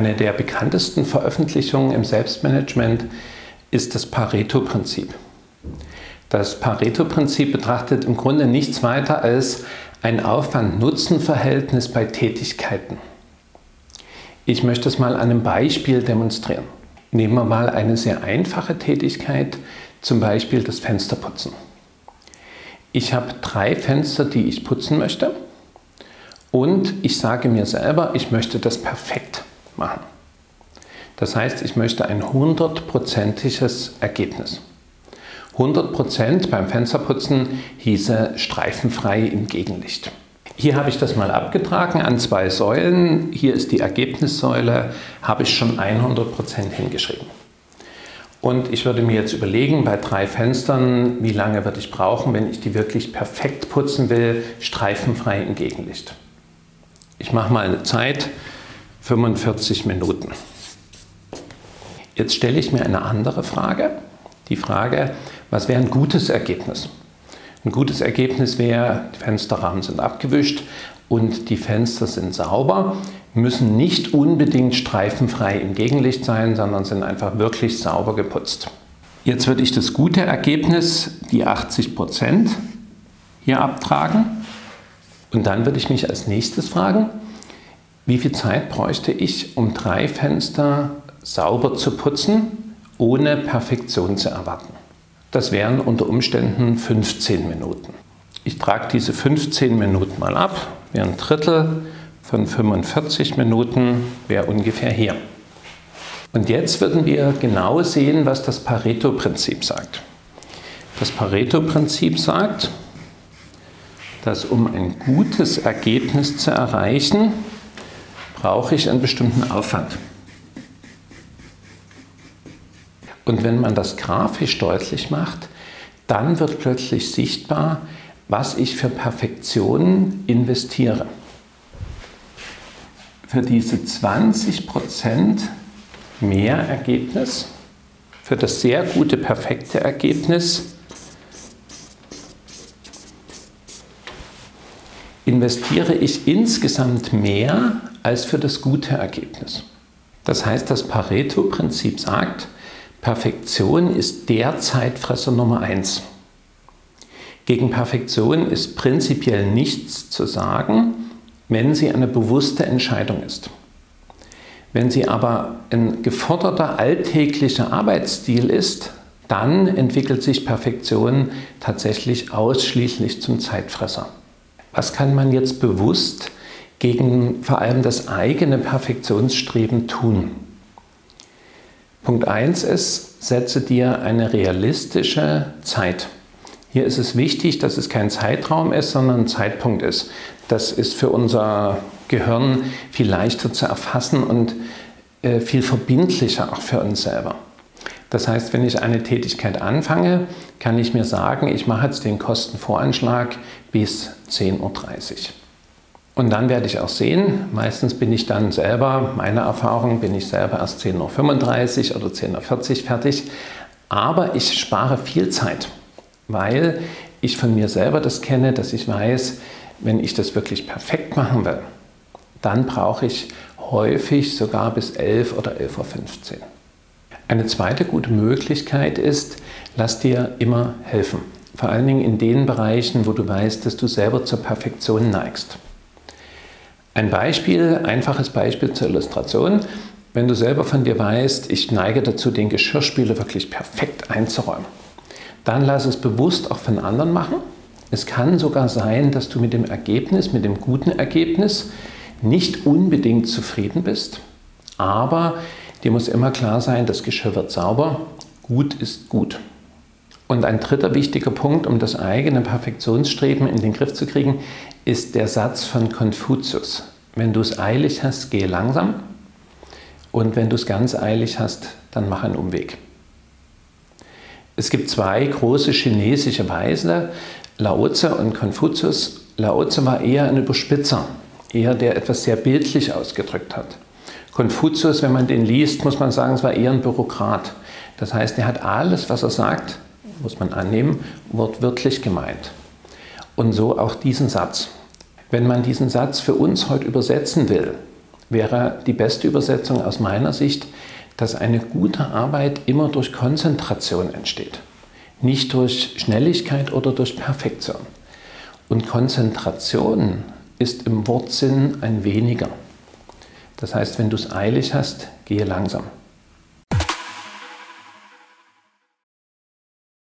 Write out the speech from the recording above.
Eine der bekanntesten Veröffentlichungen im Selbstmanagement ist das Pareto-Prinzip. Das Pareto-Prinzip betrachtet im Grunde nichts weiter als ein Aufwand-Nutzen-Verhältnis bei Tätigkeiten. Ich möchte es mal an einem Beispiel demonstrieren. Nehmen wir mal eine sehr einfache Tätigkeit, zum Beispiel das Fensterputzen. Ich habe drei Fenster, die ich putzen möchte und ich sage mir selber, ich möchte das perfekt machen. Das heißt, ich möchte ein hundertprozentiges Ergebnis. 100% beim Fensterputzen hieße streifenfrei im Gegenlicht. Hier habe ich das mal abgetragen an zwei Säulen. Hier ist die Ergebnissäule, habe ich schon 100% hingeschrieben. Und ich würde mir jetzt überlegen, bei drei Fenstern, wie lange würde ich brauchen, wenn ich die wirklich perfekt putzen will, streifenfrei im Gegenlicht. Ich mache mal eine Zeit, 45 Minuten. Jetzt stelle ich mir eine andere Frage. Die Frage, was wäre ein gutes Ergebnis? Ein gutes Ergebnis wäre, die Fensterrahmen sind abgewischt und die Fenster sind sauber, müssen nicht unbedingt streifenfrei im Gegenlicht sein, sondern sind einfach wirklich sauber geputzt. Jetzt würde ich das gute Ergebnis, die 80 Prozent, hier abtragen. Und dann würde ich mich als nächstes fragen, wie viel Zeit bräuchte ich, um drei Fenster sauber zu putzen, ohne Perfektion zu erwarten. Das wären unter Umständen 15 Minuten. Ich trage diese 15 Minuten mal ab, wäre ein Drittel von 45 Minuten, wäre ungefähr hier. Und jetzt würden wir genau sehen, was das Pareto-Prinzip sagt. Das Pareto-Prinzip sagt, dass um ein gutes Ergebnis zu erreichen, brauche ich einen bestimmten Aufwand. Und wenn man das grafisch deutlich macht, dann wird plötzlich sichtbar, was ich für Perfektion investiere. Für diese 20% mehr Ergebnis, für das sehr gute, perfekte Ergebnis, investiere ich insgesamt mehr als für das gute Ergebnis. Das heißt, das Pareto-Prinzip sagt, Perfektion ist der Zeitfresser Nummer eins. Gegen Perfektion ist prinzipiell nichts zu sagen, wenn sie eine bewusste Entscheidung ist. Wenn sie aber ein geforderter alltäglicher Arbeitsstil ist, dann entwickelt sich Perfektion tatsächlich ausschließlich zum Zeitfresser. Was kann man jetzt bewusst gegen vor allem das eigene Perfektionsstreben tun? Punkt 1 ist, setze dir eine realistische Zeit. Hier ist es wichtig, dass es kein Zeitraum ist, sondern ein Zeitpunkt ist. Das ist für unser Gehirn viel leichter zu erfassen und äh, viel verbindlicher auch für uns selber. Das heißt, wenn ich eine Tätigkeit anfange, kann ich mir sagen, ich mache jetzt den Kostenvoranschlag bis 10.30 Uhr. Und dann werde ich auch sehen, meistens bin ich dann selber, meine Erfahrung, bin ich selber erst 10.35 Uhr oder 10.40 Uhr fertig. Aber ich spare viel Zeit, weil ich von mir selber das kenne, dass ich weiß, wenn ich das wirklich perfekt machen will, dann brauche ich häufig sogar bis 11 oder 11.15 Uhr. Eine zweite gute Möglichkeit ist, lass dir immer helfen. Vor allen Dingen in den Bereichen, wo du weißt, dass du selber zur Perfektion neigst. Ein Beispiel, einfaches Beispiel zur Illustration. Wenn du selber von dir weißt, ich neige dazu, den Geschirrspüler wirklich perfekt einzuräumen, dann lass es bewusst auch von anderen machen. Es kann sogar sein, dass du mit dem Ergebnis, mit dem guten Ergebnis nicht unbedingt zufrieden bist, aber dir muss immer klar sein, das Geschirr wird sauber, gut ist gut. Und ein dritter wichtiger Punkt, um das eigene Perfektionsstreben in den Griff zu kriegen, ist der Satz von Konfuzius. Wenn du es eilig hast, gehe langsam. Und wenn du es ganz eilig hast, dann mach einen Umweg. Es gibt zwei große chinesische Weise, Lao Tse und Konfuzius. Lao Tse war eher ein Überspitzer, eher der etwas sehr bildlich ausgedrückt hat. Konfuzius, wenn man den liest, muss man sagen, es war eher ein Bürokrat. Das heißt, er hat alles, was er sagt, muss man annehmen, wortwörtlich gemeint. Und so auch diesen Satz. Wenn man diesen Satz für uns heute übersetzen will, wäre die beste Übersetzung aus meiner Sicht, dass eine gute Arbeit immer durch Konzentration entsteht, nicht durch Schnelligkeit oder durch Perfektion. Und Konzentration ist im Wortsinn ein weniger. Das heißt, wenn du es eilig hast, gehe langsam.